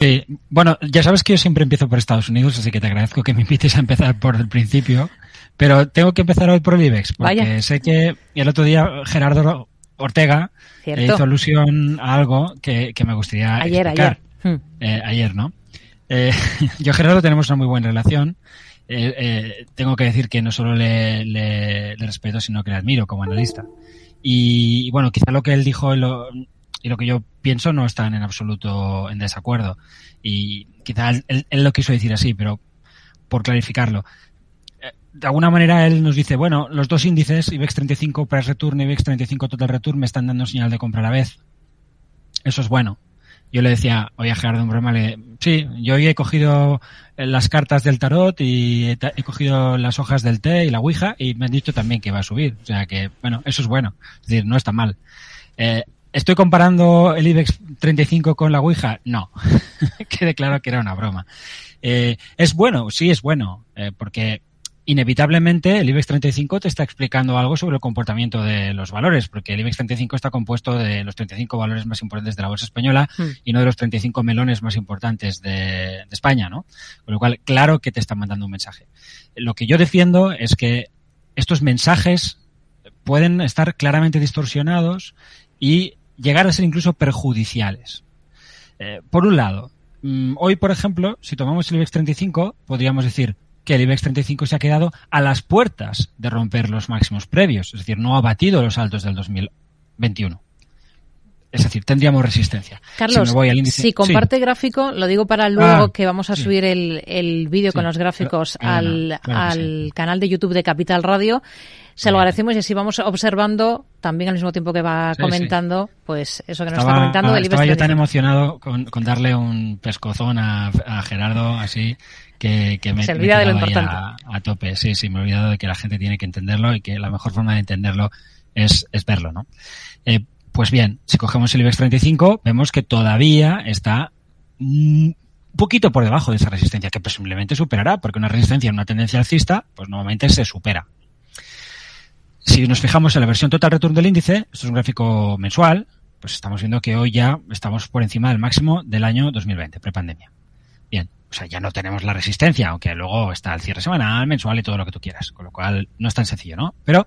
Sí, bueno, ya sabes que yo siempre empiezo por Estados Unidos, así que te agradezco que me invites a empezar por el principio. Pero tengo que empezar hoy por el IBEX, porque sé que el otro día Gerardo Ortega hizo alusión a algo que, me gustaría ayer, explicar. Ayer. Hmm. Eh, ayer, ¿no? Eh, yo Gerardo tenemos una muy buena relación. Eh, tengo que decir que no solo le, respeto, sino que le admiro como analista. Y, bueno, quizá lo que él dijo lo, y lo que yo pienso no están en absoluto en desacuerdo. Y quizá él, lo quiso decir así, pero por clarificarlo. Eh, de alguna manera él nos dice, bueno, los dos índices, IBEX 35 Price Return y IBEX 35 Total Return, me están dando señal de compra a la vez. Eso es bueno. Yo le decía, oye, Gerardo, un broma, le, sí, yo hoy he cogido las cartas del tarot y he, cogido las hojas del té y la ouija y me han dicho también que va a subir. O sea que, bueno, eso es bueno. Es decir, no está mal. Eh, ¿Estoy comparando el IBEX 35 con la Ouija? No. Quede claro que era una broma. Eh, es bueno, sí es bueno, eh, porque inevitablemente el IBEX 35 te está explicando algo sobre el comportamiento de los valores, porque el IBEX 35 está compuesto de los 35 valores más importantes de la bolsa española hmm. y no de los 35 melones más importantes de, de, España, ¿no? Con lo cual, claro que te está mandando un mensaje. Lo que yo defiendo es que estos mensajes pueden estar claramente distorsionados y llegar a ser incluso perjudiciales. Eh, por un lado, mm, hoy, por ejemplo, si tomamos el IBEX 35, podríamos decir que el IBEX 35 se ha quedado a las puertas de romper los máximos previos, es decir, no ha batido los altos del 2021. Es decir, tendríamos resistencia. Carlos, si, comparte gráfico, lo digo para luego ah, que vamos a subir el, el vídeo con los gráficos al, al canal de YouTube de Capital Radio. Se lo agradecemos y así vamos observando también al mismo tiempo que va comentando, pues eso que nos está comentando. Ah, estaba yo tan emocionado con, darle un pescozón a, Gerardo así que, que me, Se olvida de lo importante. A, tope. Sí, sí, me he olvidado de que la gente tiene que entenderlo y que la mejor forma de entenderlo es, es verlo, ¿no? Eh, pues bien, si cogemos el IBEX 35, vemos que todavía está un poquito por debajo de esa resistencia, que presumiblemente superará, porque una resistencia en una tendencia alcista, pues normalmente se supera. Si nos fijamos en la versión total return del índice, esto es un gráfico mensual, pues estamos viendo que hoy ya estamos por encima del máximo del año 2020, prepandemia. Bien, o sea, ya no tenemos la resistencia, aunque luego está el cierre semanal, mensual y todo lo que tú quieras, con lo cual no es tan sencillo, ¿no? Pero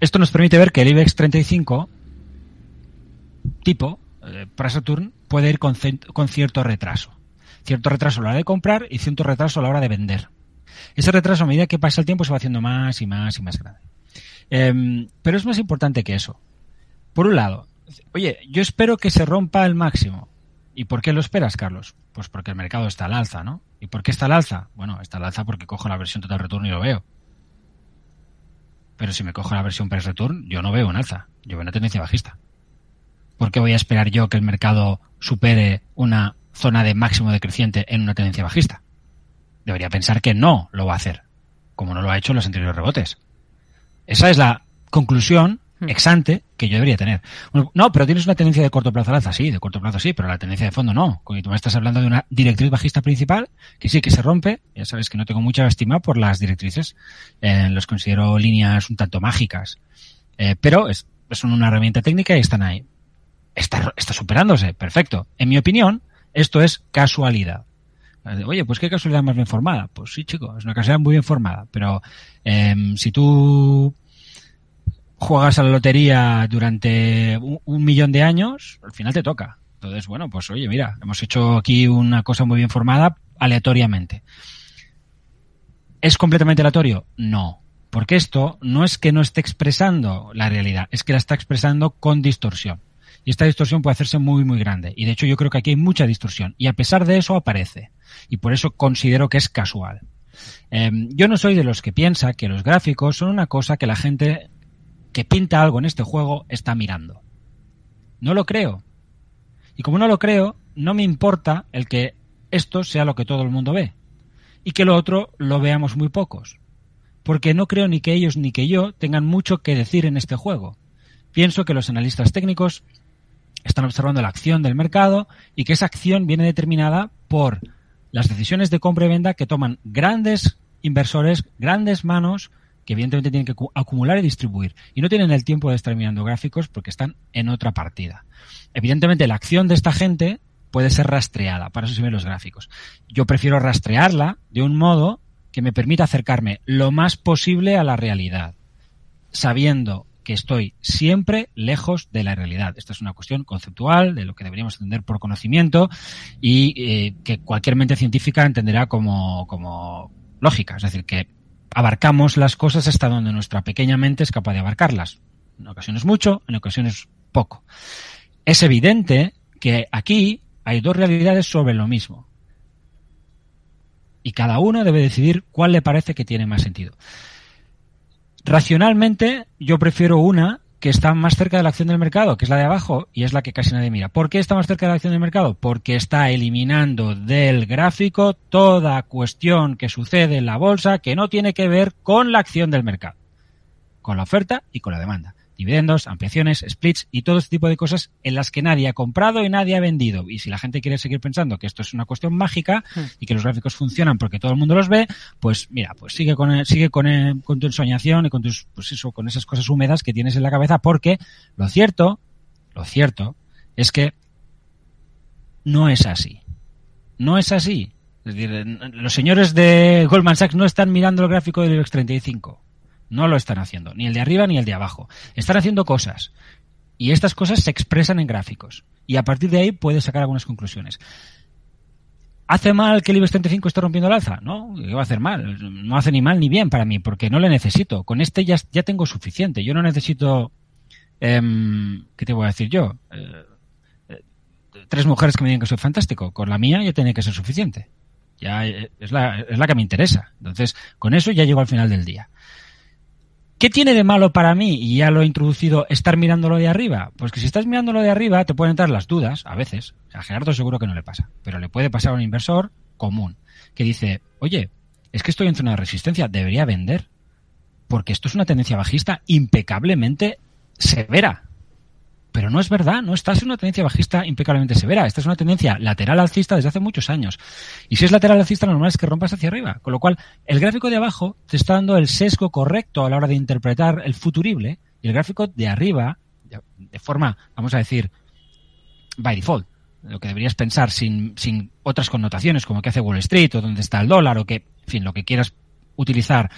esto nos permite ver que el IBEX 35 tipo, eh, para Saturn, puede ir con, cierto retraso. Cierto retraso a la hora de comprar y cierto retraso a la hora de vender. Ese retraso a medida que pasa el tiempo se va haciendo más y más y más grande. Em, pero es más importante que eso. Por un lado, oye, yo espero que se rompa el máximo. ¿Y por qué lo esperas, Carlos? Pues porque el mercado está al alza, ¿no? ¿Y por qué está al alza? Bueno, está al alza porque cojo la versión total return y lo veo. Pero si me cojo la versión price return, yo no veo un alza. Yo veo una tendencia bajista. ¿por qué voy a esperar yo que el mercado supere una zona de máximo decreciente en una tendencia bajista? Debería pensar que no lo va a hacer, como no lo ha hecho en los anteriores rebotes. Esa es la conclusión hmm. exante que yo debería tener. no, pero tienes una tendencia de corto plazo al alza, sí, de corto plazo sí, pero la tendencia de fondo no. Cuando tú me estás hablando de una directriz bajista principal, que sí que se rompe, ya sabes que no tengo mucha estima por las directrices, eh, los considero líneas un tanto mágicas, eh, pero son una herramienta técnica y están ahí está, está superándose, perfecto. En mi opinión, esto es casualidad. Oye, pues qué casualidad más bien formada. Pues sí, chico, es una casualidad muy bien formada. Pero em, si tú juegas a la lotería durante un, millón de años, al final te toca. Entonces, bueno, pues oye, mira, hemos hecho aquí una cosa muy bien formada aleatoriamente. ¿Es completamente aleatorio? No. Porque esto no es que no esté expresando la realidad, es que la está expresando con distorsión. Y esta distorsión puede hacerse muy, muy grande. Y de hecho yo creo que aquí hay mucha distorsión. Y a pesar de eso aparece. Y por eso considero que es casual. Em, yo no soy de los que piensa que los gráficos son una cosa que la gente que pinta algo en este juego está mirando. No lo creo. Y como no lo creo, no me importa el que esto sea lo que todo el mundo ve. Y que lo otro lo veamos muy pocos. Porque no creo ni que ellos ni que yo tengan mucho que decir en este juego. Pienso que los analistas técnicos están observando la acción del mercado y que esa acción viene determinada por las decisiones de compra y venta que toman grandes inversores, grandes manos, que evidentemente tienen que acumular y distribuir. Y no tienen el tiempo de estar mirando gráficos porque están en otra partida. Evidentemente la acción de esta gente puede ser rastreada, para eso sirven los gráficos. Yo prefiero rastrearla de un modo que me permita acercarme lo más posible a la realidad, sabiendo que estoy siempre lejos de la realidad. Esta es una cuestión conceptual de lo que deberíamos entender por conocimiento y eh, que cualquier mente científica entenderá como, como lógica. Es decir, que abarcamos las cosas hasta donde nuestra pequeña mente es capaz de abarcarlas. En ocasiones mucho, en ocasiones poco. Es evidente que aquí hay dos realidades sobre lo mismo. Y cada uno debe decidir cuál le parece que tiene más sentido. Racionalmente, yo prefiero una que está más cerca de la acción del mercado, que es la de abajo, y es la que casi nadie mira. ¿Por qué está más cerca de la acción del mercado? Porque está eliminando del gráfico toda cuestión que sucede en la bolsa que no tiene que ver con la acción del mercado, con la oferta y con la demanda dividendos, ampliaciones, splits y todo este tipo de cosas en las que nadie ha comprado y nadie ha vendido. Y si la gente quiere seguir pensando que esto es una cuestión mágica hmm. y que los gráficos funcionan porque todo el mundo los ve, pues mira, pues sigue con sigue con, con tu ensoñación y con tus pues eso, con esas cosas húmedas que tienes en la cabeza porque lo cierto, lo cierto es que no es así. No es así. Es decir, los señores de Goldman Sachs no están mirando el gráfico del IBEX 35 no lo están haciendo, ni el de arriba ni el de abajo. Están haciendo cosas. Y estas cosas se expresan en gráficos. Y a partir de ahí puedes sacar algunas conclusiones. ¿Hace mal que el IBEX 35 esté rompiendo el alza? No, ¿qué va a hacer mal? No hace ni mal ni bien para mí, porque no le necesito. Con este ya, ya tengo suficiente. Yo no necesito... Em, ¿Qué te voy a decir yo? Eh, eh, tres mujeres que me digan que soy fantástico. Con la mía ya tiene que ser suficiente. Ya eh, es la, es la que me interesa. Entonces, con eso ya llego al final del día. ¿Qué tiene de malo para mí? Y ya lo he introducido, estar mirándolo de arriba. Pues que si estás mirándolo de arriba te pueden entrar las dudas, a veces. A Gerardo seguro que no le pasa, pero le puede pasar a un inversor común que dice, oye, es que estoy en zona de resistencia, debería vender. Porque esto es una tendencia bajista impecablemente severa. Pero no es verdad, no estás en una tendencia bajista impecablemente severa. Esta es una tendencia lateral alcista desde hace muchos años. Y si es lateral alcista, lo normal es que rompas hacia arriba. Con lo cual, el gráfico de abajo te está dando el sesgo correcto a la hora de interpretar el futurible. Y el gráfico de arriba, de forma, vamos a decir, by default, lo que deberías pensar sin, sin otras connotaciones, como que hace Wall Street o dónde está el dólar o que, en fin, lo que quieras utilizar,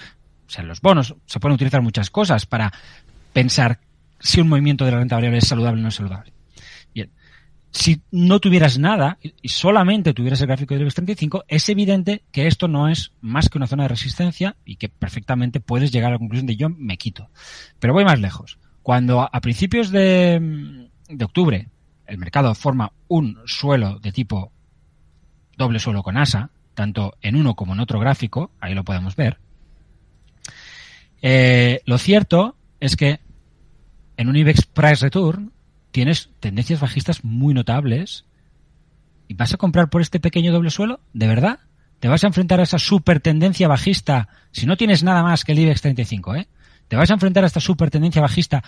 o sea, los bonos, se pueden utilizar muchas cosas para pensar si un movimiento de la renta variable es saludable o no es saludable. Bien. Si no tuvieras nada y solamente tuvieras el gráfico del IBEX 35, es evidente que esto no es más que una zona de resistencia y que perfectamente puedes llegar a la conclusión de yo me quito. Pero voy más lejos. Cuando a principios de, de octubre el mercado forma un suelo de tipo doble suelo con asa, tanto en uno como en otro gráfico, ahí lo podemos ver, eh, lo cierto es que en un IBEX Price Return tienes tendencias bajistas muy notables y vas a comprar por este pequeño doble suelo, ¿de verdad? ¿Te vas a enfrentar a esa super tendencia bajista si no tienes nada más que el IBEX 35, eh? ¿Te vas a enfrentar a esta super tendencia bajista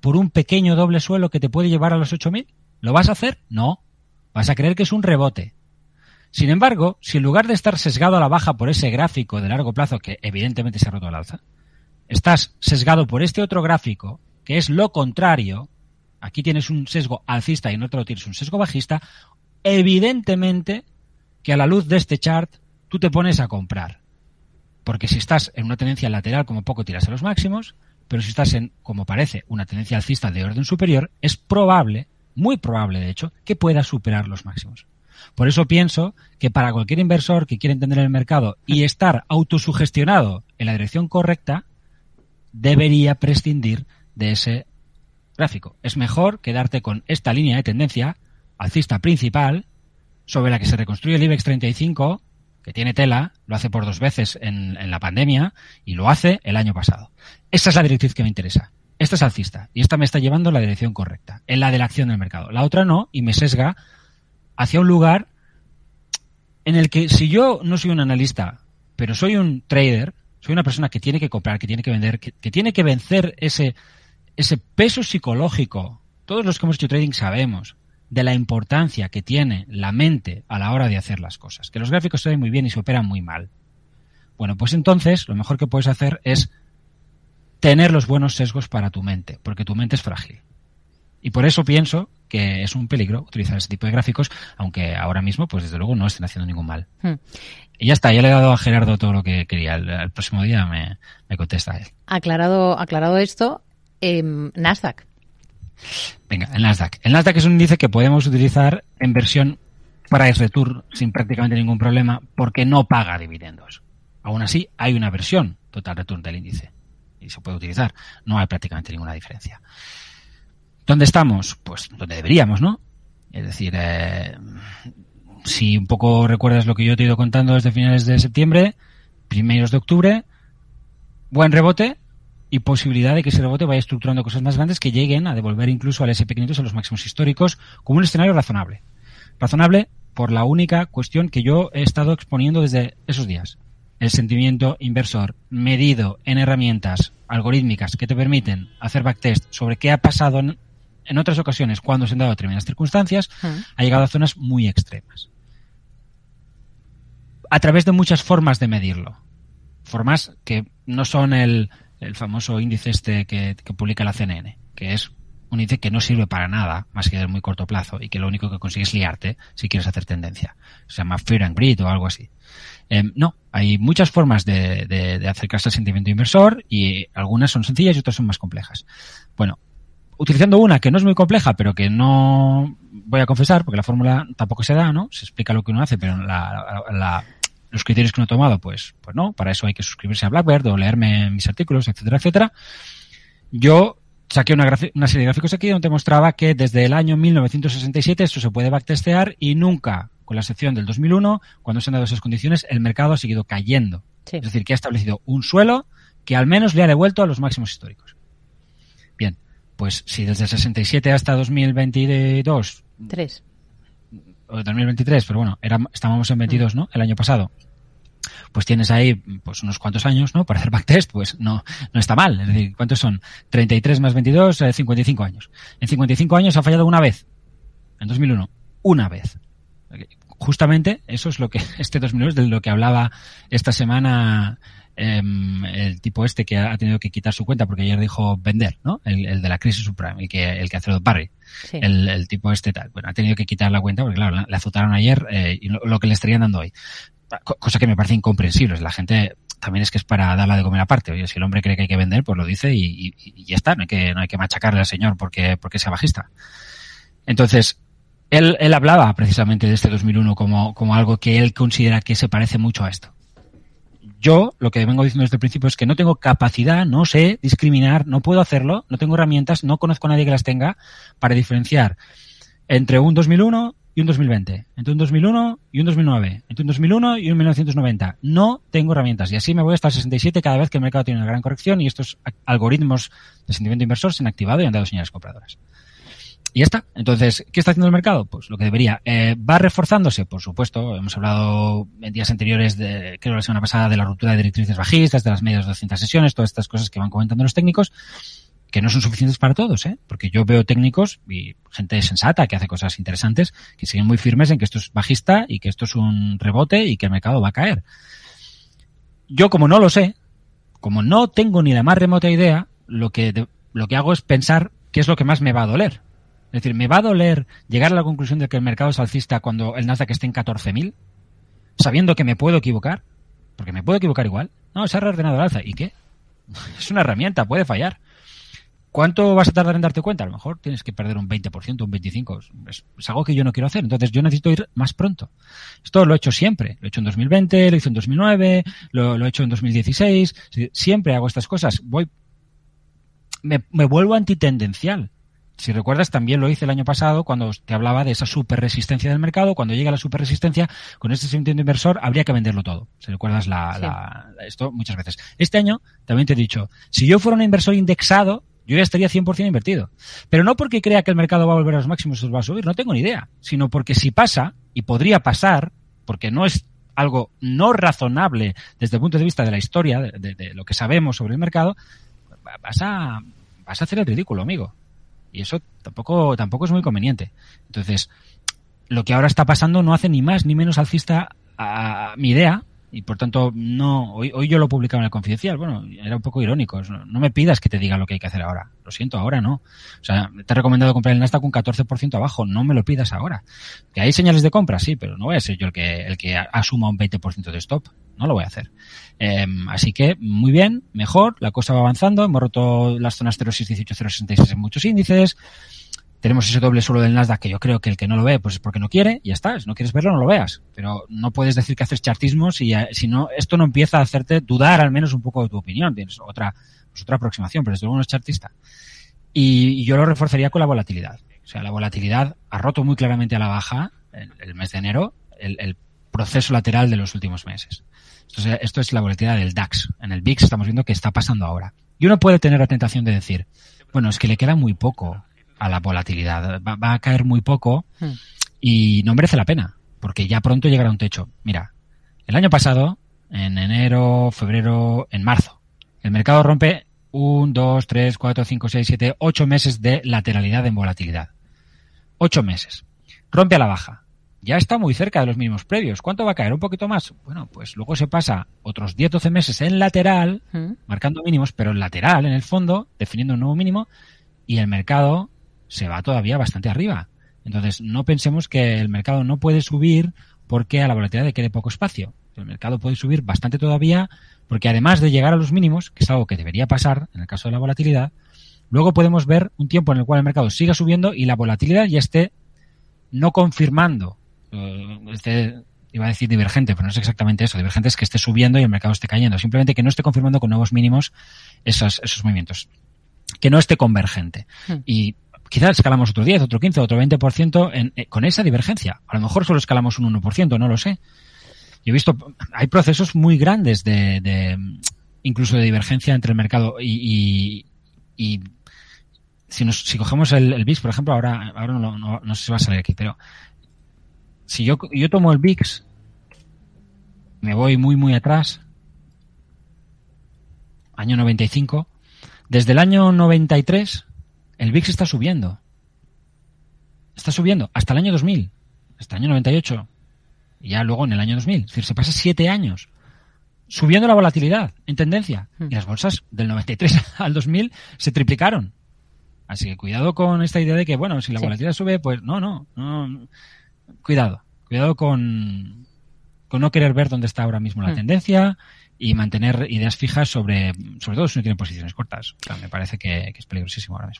por un pequeño doble suelo que te puede llevar a los 8000? ¿Lo vas a hacer? No. Vas a creer que es un rebote. Sin embargo, si en lugar de estar sesgado a la baja por ese gráfico de largo plazo que evidentemente se ha roto al alza, estás sesgado por este otro gráfico que es lo contrario, aquí tienes un sesgo alcista y en otro tienes un sesgo bajista, evidentemente que a la luz de este chart tú te pones a comprar. Porque si estás en una tendencia lateral, como poco tiras a los máximos, pero si estás en, como parece, una tendencia alcista de orden superior, es probable, muy probable de hecho, que puedas superar los máximos. Por eso pienso que para cualquier inversor que quiera entender el mercado y estar autosugestionado en la dirección correcta, debería prescindir de ese gráfico. Es mejor quedarte con esta línea de tendencia alcista principal sobre la que se reconstruye el IBEX 35, que tiene tela, lo hace por dos veces en, la pandemia y lo hace el año pasado. Esta es la directriz que me interesa. Esta es alcista y esta me está llevando en la dirección correcta, en la de la acción del mercado. La otra no y me sesga hacia un lugar en el que si yo no soy un analista, pero soy un trader, soy una persona que tiene que comprar, que tiene que vender, que tiene que vencer ese, ese peso psicológico, todos los que hemos hecho trading sabemos de la importancia que tiene la mente a la hora de hacer las cosas, que los gráficos se ven muy bien y se operan muy mal. Bueno, pues entonces lo mejor que puedes hacer es tener los buenos sesgos para tu mente, porque tu mente es frágil. Y por eso pienso que es un peligro utilizar ese tipo de gráficos, aunque ahora mismo, pues desde luego no estén haciendo ningún mal. Hmm. Y ya está, ya le he dado a Gerardo todo lo que quería. El, próximo día me, me, contesta él. Aclarado, aclarado esto, eh, Nasdaq. Venga, el Nasdaq. El Nasdaq es un índice que podemos utilizar en versión price return sin prácticamente ningún problema porque no paga dividendos. Aún así, hay una versión total return del índice y se puede utilizar. No hay prácticamente ninguna diferencia. ¿Dónde estamos? Pues donde deberíamos, ¿no? Es decir, eh, si un poco recuerdas lo que yo te he ido contando desde finales de septiembre, primeros de octubre, buen rebote y posibilidad de que ese rebote vaya estructurando cosas más grandes que lleguen a devolver incluso al SP500 a los máximos históricos como un escenario razonable. Razonable por la única cuestión que yo he estado exponiendo desde esos días. El sentimiento inversor medido en herramientas algorítmicas que te permiten hacer backtest sobre qué ha pasado en, en otras ocasiones cuando se han dado determinadas circunstancias, ha llegado a zonas muy extremas. A través de muchas formas de medirlo. Formas que no son el, el famoso índice este que, publica la CNN, que es un índice que no sirve para nada más que de muy corto plazo y que lo único que consigue es liarte si quieres hacer tendencia. Se llama Fear and Greed o algo así. Em, no, hay muchas formas de, de, acercarse al sentimiento inversor y algunas son sencillas y otras son más complejas. Bueno, utilizando una que no es muy compleja, pero que no voy a confesar, porque la fórmula tampoco se da, ¿no? Se explica lo que uno hace, pero la, la, los criterios que uno ha tomado, pues, pues no, para eso hay que suscribirse a Blackbird o leerme mis artículos, etcétera, etcétera. Yo saqué una, una, serie de gráficos aquí donde mostraba que desde el año 1967 esto se puede backtestear y nunca, con la excepción del 2001, cuando se han dado esas condiciones, el mercado ha seguido cayendo. Es decir, que ha establecido un suelo que al menos le ha devuelto a los máximos históricos. Bien, pues si desde el 67 hasta 2022... Tres o 2023, pero bueno, estábamos en 22, ¿no? El año pasado. Pues tienes ahí pues unos cuantos años, ¿no? Para hacer backtest, pues no, no está mal. Es decir, ¿cuántos son? 33 más 22, 55 eh, años. En 55 años ha fallado una vez. En 2001. Una vez. Justamente eso es lo que este 2001 es de lo que hablaba esta semana Em, el tipo este que ha tenido que quitar su cuenta porque ayer dijo vender, ¿no? El, de la crisis subprime, el que, el que hace Barry. El, tipo este tal. Bueno, ha tenido que quitar la cuenta porque, claro, la, azotaron ayer eh, y lo, que le estarían dando hoy. Cosa que me parece incomprensible. La gente también es que es para darla de comer aparte. Oye, si el hombre cree que hay que vender, pues lo dice y, ya está. No hay que, no hay que machacarle al señor porque, porque sea bajista. Entonces, él, él hablaba precisamente de este 2001 como, como algo que él considera que se parece mucho a esto yo lo que vengo diciendo desde el principio es que no tengo capacidad, no sé discriminar, no puedo hacerlo, no tengo herramientas, no conozco a nadie que las tenga para diferenciar entre un 2001 y un 2020, entre un 2001 y un 2009, entre un 2001 y un 1990. No tengo herramientas y así me voy hasta el 67 cada vez que el mercado tiene una gran corrección y estos algoritmos de sentimiento inversor se han activado y han dado señales compradoras. Y ya está. Entonces, ¿qué está haciendo el mercado? Pues lo que debería. Eh, ¿Va reforzándose? Por supuesto. Hemos hablado en días anteriores, de, creo la semana pasada, de la ruptura de directrices bajistas, de las medias de 200 sesiones, todas estas cosas que van comentando los técnicos, que no son suficientes para todos, ¿eh? Porque yo veo técnicos y gente sensata que hace cosas interesantes, que siguen muy firmes en que esto es bajista y que esto es un rebote y que el mercado va a caer. Yo, como no lo sé, como no tengo ni la más remota idea, lo que, lo que hago es pensar qué es lo que más me va a doler es decir, ¿me va a doler llegar a la conclusión de que el mercado es alcista cuando el Nasdaq esté en 14.000? Sabiendo que me puedo equivocar. Porque me puedo equivocar igual. No, se ha reordenado el alza. ¿Y qué? Es una herramienta, puede fallar. ¿Cuánto vas a tardar en darte cuenta? A lo mejor tienes que perder un 20%, un 25%. Es, algo que yo no quiero hacer. Entonces yo necesito ir más pronto. Esto lo he hecho siempre. Lo he hecho en 2020, lo hice en 2009, lo, lo he hecho en 2016. Siempre hago estas cosas. Voy, me, me vuelvo antitendencial. Si recuerdas, también lo hice el año pasado cuando te hablaba de esa super resistencia del mercado. Cuando llega la super resistencia, con este sentido inversor, habría que venderlo todo. Si recuerdas la, esto muchas veces. Este año, también te he dicho, si yo fuera un inversor indexado, yo ya estaría 100% invertido. Pero no porque crea que el mercado va a volver a los máximos o va a subir, no tengo ni idea. Sino porque si pasa, y podría pasar, porque no es algo no razonable desde el punto de vista de la historia, de, de lo que sabemos sobre el mercado, vas a, vas a hacer el ridículo, amigo. Y eso tampoco, tampoco es muy conveniente. Entonces, lo que ahora está pasando no hace ni más ni menos alcista a mi idea y por tanto no hoy, hoy yo lo publicaba en el confidencial. Bueno era un poco irónico no, me pidas que te diga lo que hay que hacer ahora. Lo siento ahora no. O sea te he recomendado comprar el Nasdaq un 14% abajo. No me lo pidas ahora. Que hay señales de compra sí pero no voy a ser yo el que el que asuma un 20% de stop. No lo voy a hacer. Em, así que muy bien mejor la cosa va avanzando. Hemos roto las zonas 0,618 0,66 en muchos índices tenemos ese doble suelo del Nasdaq que yo creo que el que no lo ve pues es porque no quiere y ya está. Si no quieres verlo, no lo veas. Pero no puedes decir que haces chartismo si, si no, esto no empieza a hacerte dudar al menos un poco de tu opinión. Tienes otra, pues otra aproximación, pero desde luego no es chartista. Y, yo lo reforzaría con la volatilidad. O sea, la volatilidad ha roto muy claramente a la baja el, mes de enero el, el, proceso lateral de los últimos meses. Esto es, esto es la volatilidad del DAX. En el VIX estamos viendo que está pasando ahora. Y uno puede tener la tentación de decir, bueno, es que le queda muy poco a la volatilidad. Va, a caer muy poco hmm. y no merece la pena, porque ya pronto llegará un techo. Mira, el año pasado, en enero, febrero, en marzo, el mercado rompe un, dos, tres, cuatro, cinco, seis, siete, ocho meses de lateralidad en volatilidad. Ocho meses. Rompe a la baja. Ya está muy cerca de los mínimos previos. ¿Cuánto va a caer? ¿Un poquito más? Bueno, pues luego se pasa otros 10, 12 meses en lateral, hmm. marcando mínimos, pero en lateral, en el fondo, definiendo un nuevo mínimo, y el mercado se va todavía bastante arriba. Entonces, no pensemos que el mercado no puede subir porque a la volatilidad le quede poco espacio. El mercado puede subir bastante todavía porque además de llegar a los mínimos, que es algo que debería pasar en el caso de la volatilidad, luego podemos ver un tiempo en el cual el mercado siga subiendo y la volatilidad ya esté no confirmando, eh, esté, iba a decir divergente, pero no es exactamente eso. Divergente es que esté subiendo y el mercado esté cayendo. Simplemente que no esté confirmando con nuevos mínimos esos, esos movimientos. Que no esté convergente. Hmm. Y quizás escalamos otro 10, otro 15, otro 20% en, eh, con esa divergencia. A lo mejor solo escalamos un 1%, no lo sé. Yo he visto, hay procesos muy grandes de, de incluso de divergencia entre el mercado y, y, y si, nos, si cogemos el, el, VIX, por ejemplo, ahora, ahora no, no, no, sé si va a salir aquí, pero si yo, yo tomo el VIX, me voy muy, muy atrás, año 95, desde el año 93 el VIX está subiendo. Está subiendo hasta el año 2000, hasta el año 98, y ya luego en el año 2000. Es decir, se pasa siete años subiendo la volatilidad en tendencia. Hmm. Y las bolsas del 93 al 2000 se triplicaron. Así que cuidado con esta idea de que, bueno, si la volatilidad sube, pues no, no, no. Cuidado. Cuidado con, con no querer ver dónde está ahora mismo la hmm. tendencia y mantener ideas fijas sobre, sobre todo si no tienen posiciones cortas. O sea, me parece que, que es peligrosísimo ahora mismo.